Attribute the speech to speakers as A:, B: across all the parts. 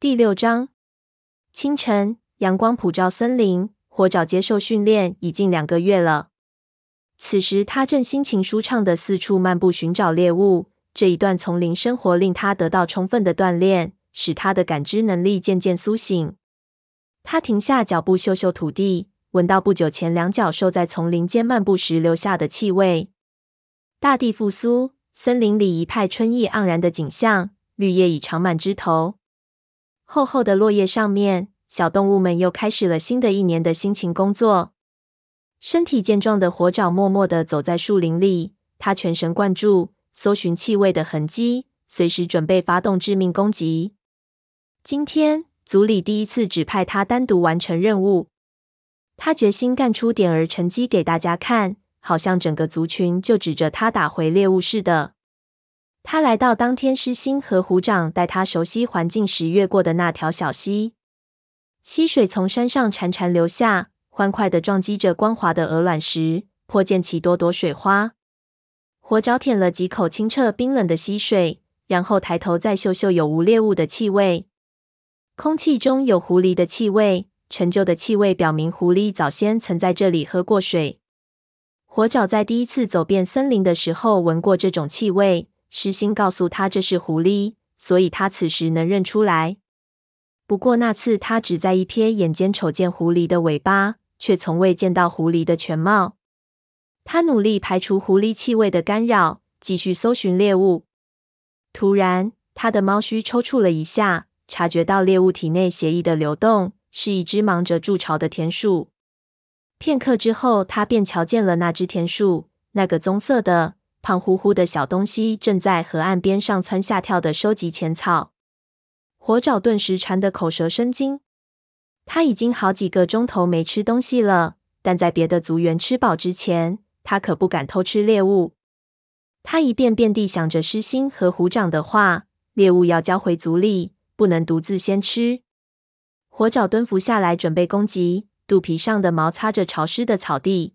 A: 第六章，清晨，阳光普照森林。火爪接受训练已近两个月了。此时，他正心情舒畅地四处漫步，寻找猎物。这一段丛林生活令他得到充分的锻炼，使他的感知能力渐渐苏醒。他停下脚步，嗅嗅土地，闻到不久前两脚兽在丛林间漫步时留下的气味。大地复苏，森林里一派春意盎然的景象，绿叶已长满枝头。厚厚的落叶上面，小动物们又开始了新的一年的辛勤工作。身体健壮的火爪默默地走在树林里，他全神贯注，搜寻气味的痕迹，随时准备发动致命攻击。今天，组里第一次指派他单独完成任务，他决心干出点儿成绩给大家看，好像整个族群就指着他打回猎物似的。他来到当天狮心和虎掌带他熟悉环境时越过的那条小溪，溪水从山上潺潺流下，欢快地撞击着光滑的鹅卵石，破溅起朵朵水花。火爪舔了几口清澈冰冷的溪水，然后抬头再嗅嗅有无猎物的气味。空气中有狐狸的气味，陈旧的气味表明狐狸早先曾在这里喝过水。火爪在第一次走遍森林的时候闻过这种气味。狮心告诉他这是狐狸，所以他此时能认出来。不过那次他只在一瞥眼间瞅见狐狸的尾巴，却从未见到狐狸的全貌。他努力排除狐狸气味的干扰，继续搜寻猎物。突然，他的猫须抽搐了一下，察觉到猎物体内血液的流动，是一只忙着筑巢的田鼠。片刻之后，他便瞧见了那只田鼠，那个棕色的。胖乎乎的小东西正在河岸边上蹿下跳的收集浅草，火爪顿时馋得口舌生津。他已经好几个钟头没吃东西了，但在别的族员吃饱之前，他可不敢偷吃猎物。他一遍遍地想着狮心和虎掌的话：猎物要交回族里，不能独自先吃。火爪蹲伏下来准备攻击，肚皮上的毛擦着潮湿的草地。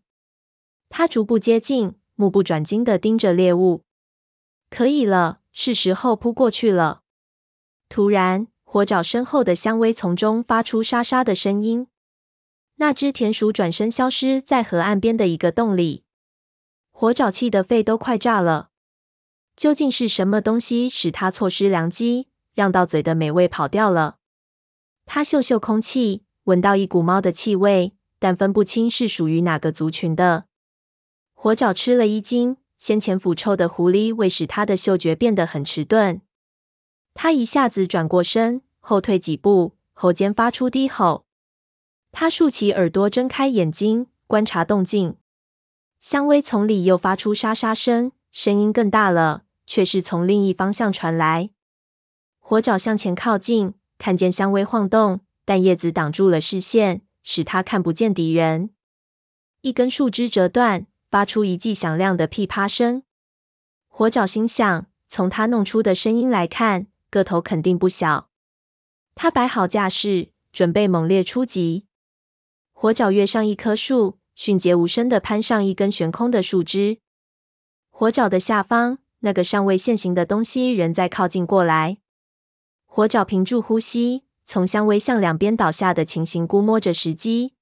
A: 他逐步接近。目不转睛地盯着猎物，可以了，是时候扑过去了。突然，火爪身后的香薇丛中发出沙沙的声音，那只田鼠转身消失在河岸边的一个洞里。火爪气得肺都快炸了，究竟是什么东西使他错失良机，让到嘴的美味跑掉了？他嗅嗅空气，闻到一股猫的气味，但分不清是属于哪个族群的。火爪吃了一惊，先前腐臭的狐狸味使他的嗅觉变得很迟钝。他一下子转过身，后退几步，喉间发出低吼。他竖起耳朵，睁开眼睛，观察动静。香薇丛里又发出沙沙声，声音更大了，却是从另一方向传来。火爪向前靠近，看见香薇晃动，但叶子挡住了视线，使他看不见敌人。一根树枝折断。发出一记响亮的噼啪声，火爪心想：从他弄出的声音来看，个头肯定不小。他摆好架势，准备猛烈出击。火爪跃上一棵树，迅捷无声的攀上一根悬空的树枝。火爪的下方，那个尚未现形的东西仍在靠近过来。火爪屏住呼吸，从香薇向两边倒下的情形估摸着时机。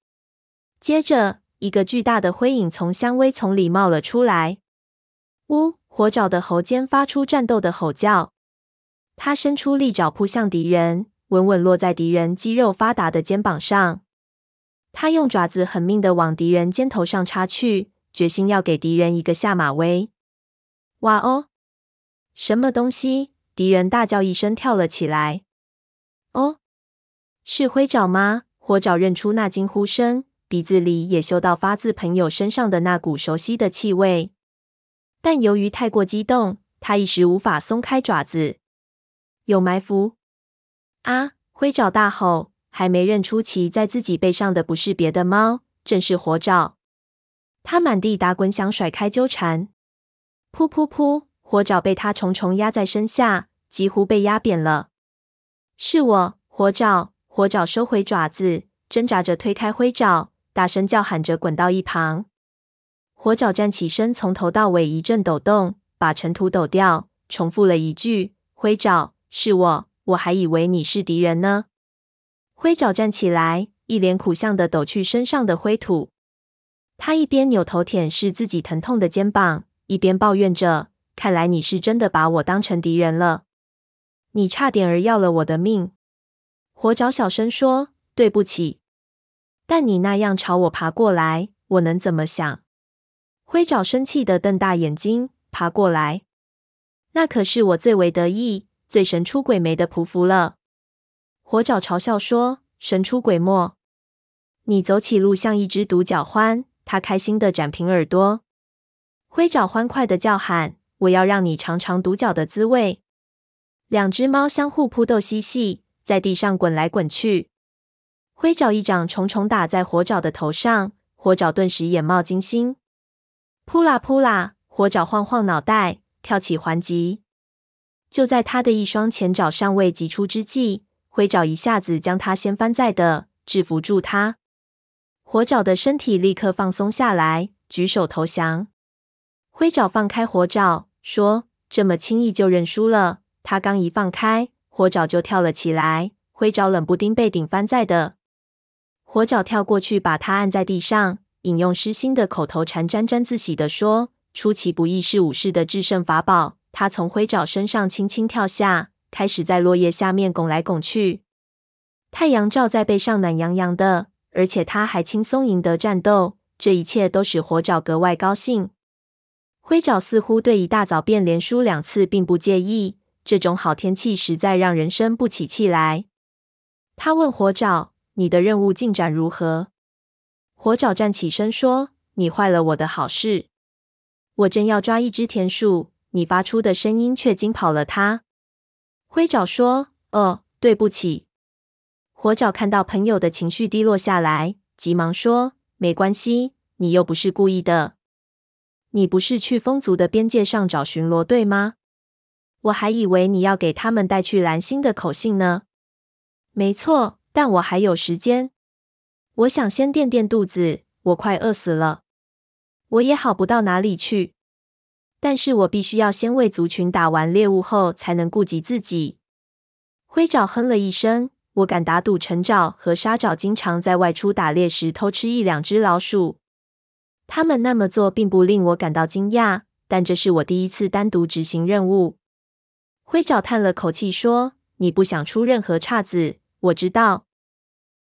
A: 接着，一个巨大的灰影从香薇丛里冒了出来，呜！火爪的喉间发出战斗的吼叫，他伸出利爪扑向敌人，稳稳落在敌人肌肉发达的肩膀上。他用爪子狠命的往敌人肩头上插去，决心要给敌人一个下马威。哇哦！什么东西？敌人大叫一声，跳了起来。哦，是灰爪吗？火爪认出那惊呼声。鼻子里也嗅到发自朋友身上的那股熟悉的气味，但由于太过激动，他一时无法松开爪子。有埋伏！啊！灰爪大吼，还没认出骑在自己背上的不是别的猫，正是火爪。他满地打滚，想甩开纠缠。噗噗噗！火爪被他重重压在身下，几乎被压扁了。是我，火爪！火爪收回爪子，挣扎着推开灰爪。大声叫喊着，滚到一旁。火爪站起身，从头到尾一阵抖动，把尘土抖掉，重复了一句：“灰爪，是我，我还以为你是敌人呢。”灰爪站起来，一脸苦相的抖去身上的灰土。他一边扭头舔舐自己疼痛的肩膀，一边抱怨着：“看来你是真的把我当成敌人了。你差点儿要了我的命。”火爪小声说：“对不起。”但你那样朝我爬过来，我能怎么想？灰爪生气的瞪大眼睛，爬过来，那可是我最为得意、最神出鬼没的匍匐了。火爪嘲笑说：“神出鬼没，你走起路像一只独角獾。”他开心的展平耳朵，灰爪欢快的叫喊：“我要让你尝尝独角的滋味！”两只猫相互扑斗嬉戏，在地上滚来滚去。灰爪一掌重重打在火爪的头上，火爪顿时眼冒金星。扑啦扑啦，火爪晃晃脑袋，跳起还击。就在他的一双前爪尚未击出之际，灰爪一下子将他掀翻在地，制服住他。火爪的身体立刻放松下来，举手投降。灰爪放开火爪，说：“这么轻易就认输了？”他刚一放开，火爪就跳了起来。灰爪冷不丁被顶翻在地，火爪跳过去把他按在地上，引用失心的口头禅，沾沾自喜地说：“出其不意是武士的制胜法宝。”他从灰爪身上轻轻跳下，开始在落叶下面拱来拱去。太阳照在背上，暖洋洋的。而且他还轻松赢得战斗，这一切都使火爪格外高兴。灰爪似乎对一大早便连输两次并不介意，这种好天气实在让人生不起气来。他问火爪：“你的任务进展如何？”火爪站起身说：“你坏了我的好事。我正要抓一只田鼠，你发出的声音却惊跑了它。”灰爪说：“哦，对不起。”火爪看到朋友的情绪低落下来，急忙说：“没关系，你又不是故意的。你不是去风族的边界上找巡逻队吗？我还以为你要给他们带去蓝星的口信呢。没错，但我还有时间。我想先垫垫肚子，我快饿死了。我也好不到哪里去，但是我必须要先为族群打完猎物后，才能顾及自己。”灰爪哼了一声。我敢打赌，橙爪和沙爪经常在外出打猎时偷吃一两只老鼠。他们那么做并不令我感到惊讶，但这是我第一次单独执行任务。灰爪叹了口气说：“你不想出任何岔子，我知道。”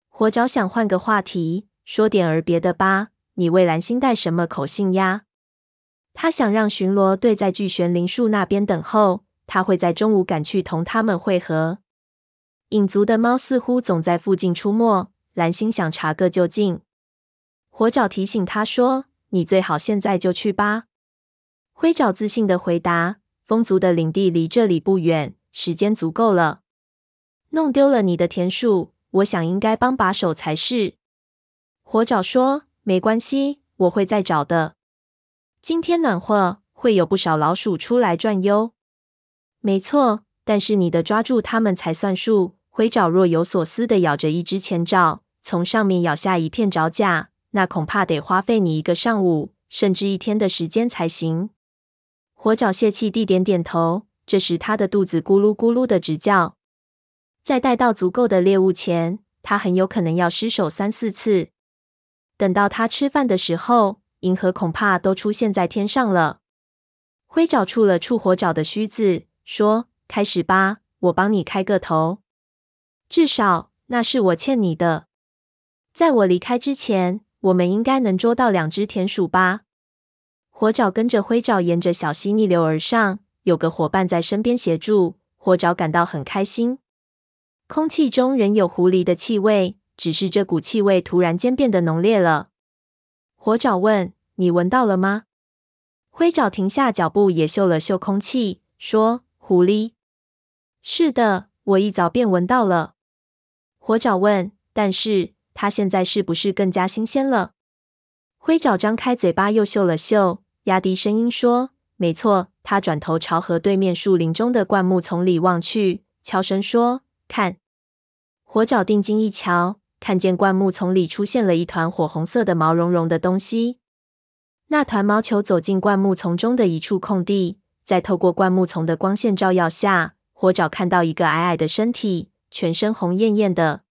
A: 火爪想换个话题，说点儿别的吧。你为蓝星带什么口信呀？他想让巡逻队在巨悬灵树那边等候，他会在中午赶去同他们会合。影族的猫似乎总在附近出没，蓝星想查个究竟。火爪提醒他说：“你最好现在就去吧。”灰爪自信的回答：“风族的领地离这里不远，时间足够了。弄丢了你的田鼠，我想应该帮把手才是。”火爪说：“没关系，我会再找的。今天暖和，会有不少老鼠出来转悠。没错，但是你得抓住它们才算数。”灰爪若有所思地咬着一只前爪，从上面咬下一片爪甲，那恐怕得花费你一个上午，甚至一天的时间才行。火爪泄气地点点头，这时他的肚子咕噜咕噜的直叫。在带到足够的猎物前，他很有可能要失手三四次。等到他吃饭的时候，银河恐怕都出现在天上了。灰爪触了触火爪的须子，说：“开始吧，我帮你开个头。”至少那是我欠你的。在我离开之前，我们应该能捉到两只田鼠吧？火爪跟着灰爪沿着小溪逆流而上，有个伙伴在身边协助，火爪感到很开心。空气中仍有狐狸的气味，只是这股气味突然间变得浓烈了。火爪问：“你闻到了吗？”灰爪停下脚步，也嗅了嗅空气，说：“狐狸。”“是的，我一早便闻到了。”火爪问：“但是它现在是不是更加新鲜了？”灰爪张开嘴巴，又嗅了嗅，压低声音说：“没错。”他转头朝河对面树林中的灌木丛里望去，悄声说：“看。”火爪定睛一瞧，看见灌木丛里出现了一团火红色的毛茸茸的东西。那团毛球走进灌木丛中的一处空地，在透过灌木丛的光线照耀下，火爪看到一个矮矮的身体，全身红艳艳的。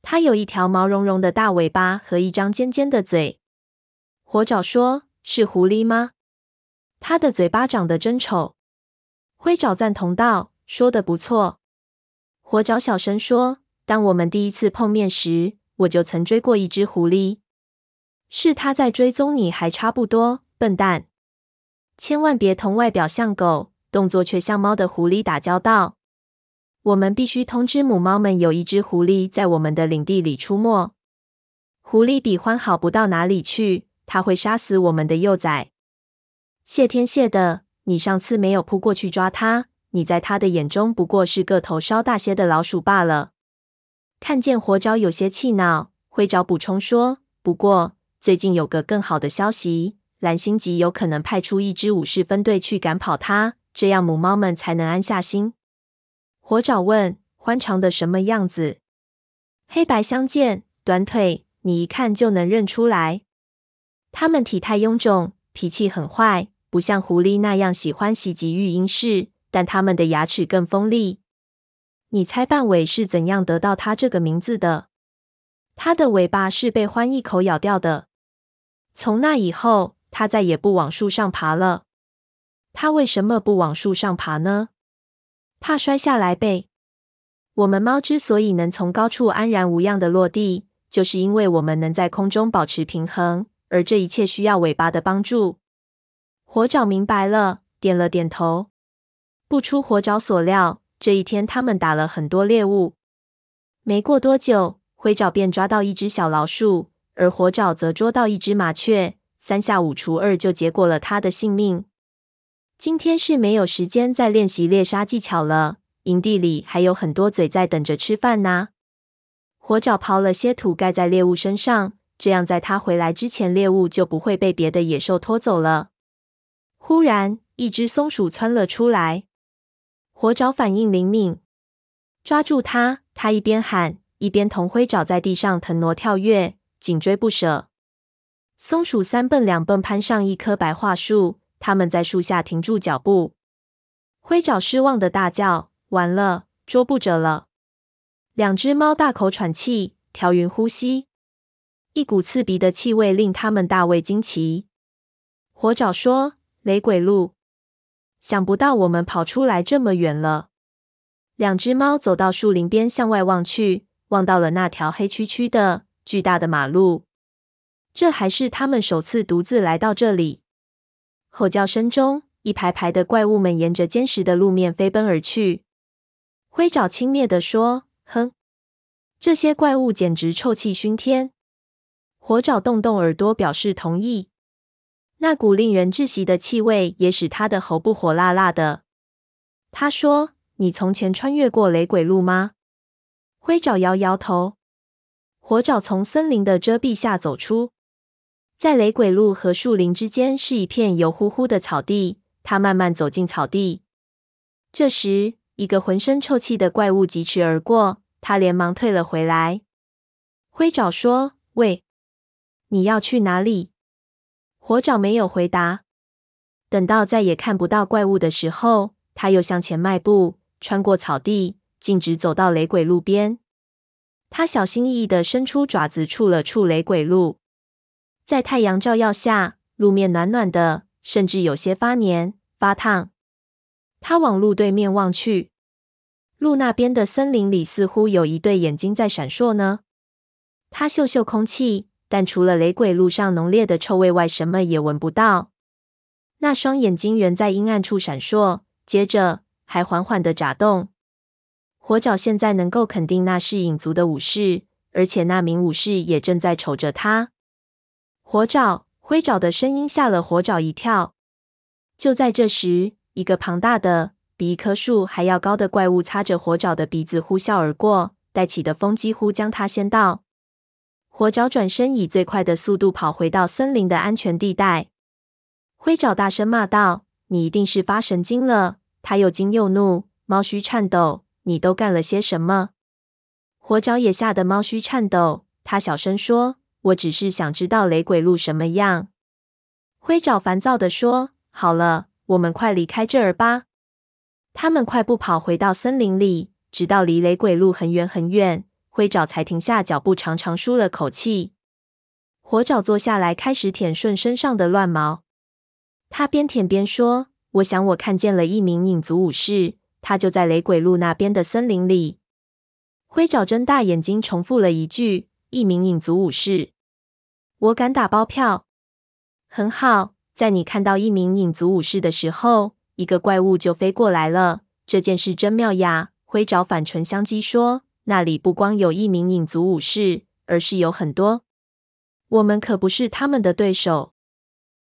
A: 它有一条毛茸茸的大尾巴和一张尖尖的嘴。火爪说：“是狐狸吗？它的嘴巴长得真丑。”灰爪赞同道：“说的不错。”火爪小声说：“当我们第一次碰面时，我就曾追过一只狐狸。是它在追踪你，还差不多，笨蛋。千万别同外表像狗，动作却像猫的狐狸打交道。我们必须通知母猫们，有一只狐狸在我们的领地里出没。狐狸比獾好不到哪里去，它会杀死我们的幼崽。谢天谢地，你上次没有扑过去抓它。你在它的眼中不过是个头稍大些的老鼠罢了。看见火爪有些气恼，灰爪补充说：“不过最近有个更好的消息。”蓝星级有可能派出一支武士分队去赶跑它，这样母猫们才能安下心。火爪问：“欢长的什么样子？”黑白相间，短腿，你一看就能认出来。它们体态臃肿，脾气很坏，不像狐狸那样喜欢袭击育婴室，但它们的牙齿更锋利。你猜半尾是怎样得到它这个名字的？它的尾巴是被獾一口咬掉的。从那以后。它再也不往树上爬了。它为什么不往树上爬呢？怕摔下来呗。我们猫之所以能从高处安然无恙的落地，就是因为我们能在空中保持平衡，而这一切需要尾巴的帮助。火爪明白了，点了点头。不出火爪所料，这一天他们打了很多猎物。没过多久，灰爪便抓到一只小老鼠，而火爪则捉到一只麻雀。三下五除二就结果了他的性命。今天是没有时间再练习猎杀技巧了。营地里还有很多嘴在等着吃饭呢。火爪刨了些土盖在猎物身上，这样在他回来之前，猎物就不会被别的野兽拖走了。忽然，一只松鼠窜了出来，火爪反应灵敏，抓住它。他一边喊，一边同灰爪在地上腾挪跳跃，紧追不舍。松鼠三蹦两蹦攀上一棵白桦树，他们在树下停住脚步。灰爪失望的大叫：“完了，捉不着了！”两只猫大口喘气，调匀呼吸，一股刺鼻的气味令他们大为惊奇。火爪说：“雷鬼鹿，想不到我们跑出来这么远了。”两只猫走到树林边，向外望去，望到了那条黑黢黢的、巨大的马路。这还是他们首次独自来到这里。吼叫声中，一排排的怪物们沿着坚实的路面飞奔而去。灰爪轻蔑地说：“哼，这些怪物简直臭气熏天。”火爪动动耳朵表示同意。那股令人窒息的气味也使他的喉部火辣辣的。他说：“你从前穿越过雷鬼路吗？”灰爪摇摇头。火爪从森林的遮蔽下走出。在雷鬼路和树林之间是一片油乎乎的草地。他慢慢走进草地。这时，一个浑身臭气的怪物疾驰而过，他连忙退了回来。灰爪说：“喂，你要去哪里？”火爪没有回答。等到再也看不到怪物的时候，他又向前迈步，穿过草地，径直走到雷鬼路边。他小心翼翼地伸出爪子，触了触雷鬼路。在太阳照耀下，路面暖暖的，甚至有些发黏发烫。他往路对面望去，路那边的森林里似乎有一对眼睛在闪烁呢。他嗅嗅空气，但除了雷鬼路上浓烈的臭味外，什么也闻不到。那双眼睛仍在阴暗处闪烁，接着还缓缓地眨动。火爪现在能够肯定那是影族的武士，而且那名武士也正在瞅着他。火爪、灰爪的声音吓了火爪一跳。就在这时，一个庞大的、比一棵树还要高的怪物擦着火爪的鼻子呼啸而过，带起的风几乎将它掀到。火爪转身以最快的速度跑回到森林的安全地带。灰爪大声骂道：“你一定是发神经了！”他又惊又怒，猫须颤抖。“你都干了些什么？”火爪也吓得猫须颤抖。他小声说。我只是想知道雷鬼路什么样。灰爪烦躁地说：“好了，我们快离开这儿吧。”他们快步跑回到森林里，直到离雷鬼路很远很远，灰爪才停下脚步，长长舒了口气。火爪坐下来，开始舔顺身上的乱毛。他边舔边说：“我想我看见了一名影族武士，他就在雷鬼路那边的森林里。”灰爪睁大眼睛，重复了一句：“一名影族武士。”我敢打包票。很好，在你看到一名影族武士的时候，一个怪物就飞过来了。这件事真妙呀！灰爪反唇相讥说：“那里不光有一名影族武士，而是有很多。我们可不是他们的对手。”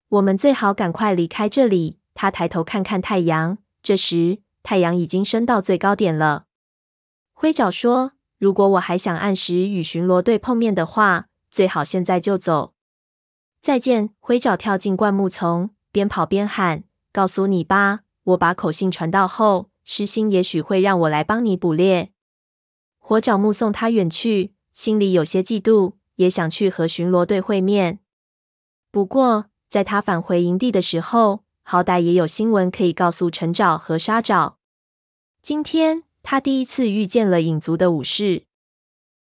A: 我们最好赶快离开这里。他抬头看看太阳，这时太阳已经升到最高点了。灰爪说：“如果我还想按时与巡逻队碰面的话，最好现在就走。”再见。灰爪跳进灌木丛，边跑边喊：“告诉你吧，我把口信传到后，狮心也许会让我来帮你捕猎。”火爪目送他远去，心里有些嫉妒，也想去和巡逻队会面。不过，在他返回营地的时候，好歹也有新闻可以告诉陈爪和沙爪。今天他第一次遇见了影族的武士。